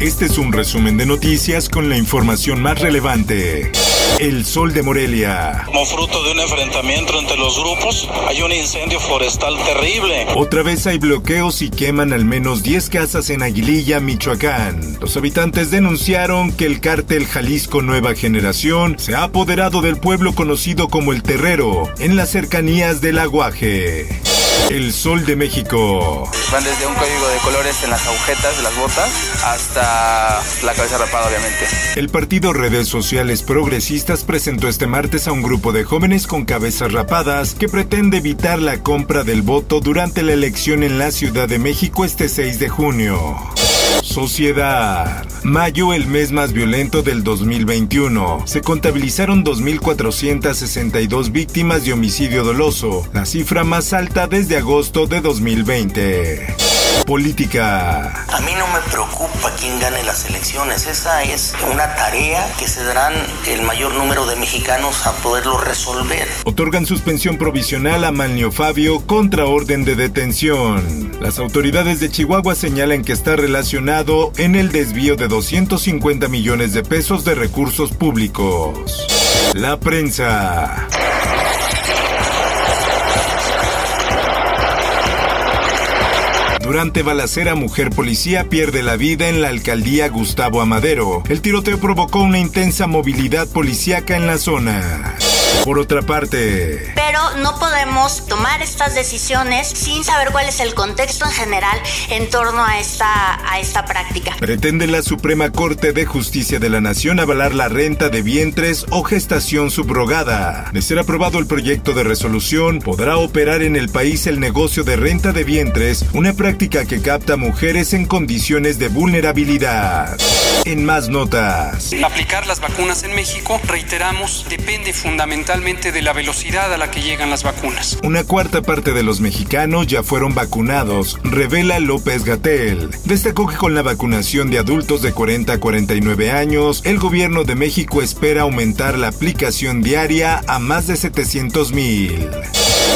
Este es un resumen de noticias con la información más relevante. El Sol de Morelia. Como fruto de un enfrentamiento entre los grupos, hay un incendio forestal terrible. Otra vez hay bloqueos y queman al menos 10 casas en Aguililla, Michoacán. Los habitantes denunciaron que el cártel Jalisco Nueva Generación se ha apoderado del pueblo conocido como El Terrero, en las cercanías del Aguaje. El Sol de México. Van desde un código de colores en las agujetas de las botas hasta la cabeza rapada, obviamente. El partido Redes Sociales Progresistas presentó este martes a un grupo de jóvenes con cabezas rapadas que pretende evitar la compra del voto durante la elección en la Ciudad de México este 6 de junio. Sociedad. Mayo, el mes más violento del 2021. Se contabilizaron 2.462 víctimas de homicidio doloso, la cifra más alta desde agosto de 2020. Política. A mí no me preocupa quién gane las elecciones. Esa es una tarea que se darán el mayor número de mexicanos a poderlo resolver. Otorgan suspensión provisional a Manlio Fabio contra orden de detención. Las autoridades de Chihuahua señalan que está relacionado en el desvío de 250 millones de pesos de recursos públicos. La prensa. Durante balacera, mujer policía pierde la vida en la alcaldía Gustavo Amadero. El tiroteo provocó una intensa movilidad policíaca en la zona. Por otra parte, Pero no podemos tomar estas decisiones sin saber cuál es el contexto en general en torno a esta, a esta práctica. pretende la Suprema Corte de Justicia de la Nación avalar la renta de vientres o gestación subrogada. De ser aprobado el proyecto de resolución, podrá operar en el país el negocio de renta de vientres, una práctica que capta mujeres en condiciones de vulnerabilidad. En más notas. Aplicar las vacunas en México, reiteramos, depende fundamentalmente de la velocidad a la que llegan las vacunas. Una cuarta parte de los mexicanos ya fueron vacunados, revela López Gatel. Destacó que con la vacunación de adultos de 40 a 49 años, el gobierno de México espera aumentar la aplicación diaria a más de 700 mil.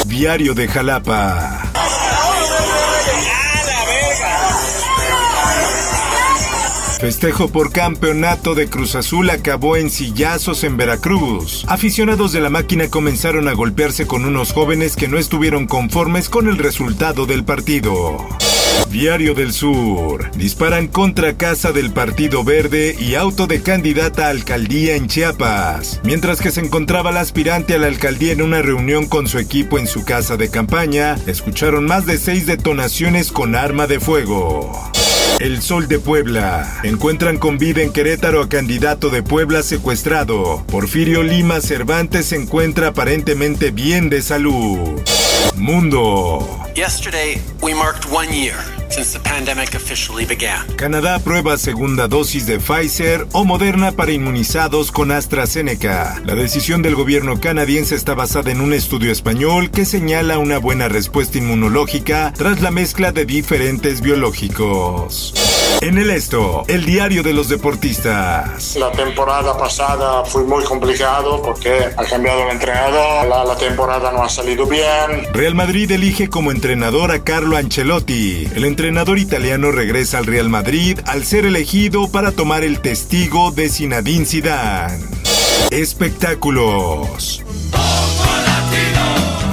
Diario de Jalapa. Festejo por campeonato de Cruz Azul acabó en sillazos en Veracruz. Aficionados de la máquina comenzaron a golpearse con unos jóvenes que no estuvieron conformes con el resultado del partido. Diario del Sur. Disparan contra casa del Partido Verde y auto de candidata a alcaldía en Chiapas. Mientras que se encontraba la aspirante a la alcaldía en una reunión con su equipo en su casa de campaña, escucharon más de seis detonaciones con arma de fuego. El Sol de Puebla. Encuentran con vida en Querétaro a candidato de Puebla secuestrado. Porfirio Lima Cervantes se encuentra aparentemente bien de salud. Mundo. Yesterday, we marked one year since the pandemic officially began. Canadá aprueba segunda dosis de Pfizer o Moderna para inmunizados con AstraZeneca. La decisión del gobierno canadiense está basada en un estudio español que señala una buena respuesta inmunológica tras la mezcla de diferentes biológicos. En el esto, el diario de los deportistas. La temporada pasada fue muy complicado porque ha cambiado el entrenador, la, la temporada no ha salido bien. Real Madrid elige como entrenador a Carlo Ancelotti. El entrenador italiano regresa al Real Madrid al ser elegido para tomar el testigo de Zinedine Zidane. Espectáculos.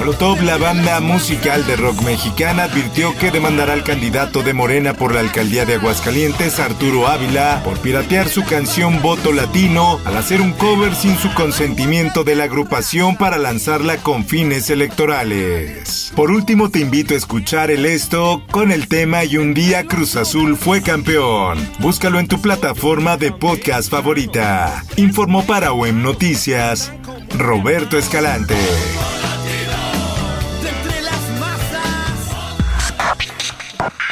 La banda musical de rock mexicana, advirtió que demandará al candidato de Morena por la alcaldía de Aguascalientes, Arturo Ávila, por piratear su canción Voto Latino al hacer un cover sin su consentimiento de la agrupación para lanzarla con fines electorales. Por último, te invito a escuchar el esto con el tema Y un día Cruz Azul fue campeón. Búscalo en tu plataforma de podcast favorita. Informó para OEM Noticias, Roberto Escalante.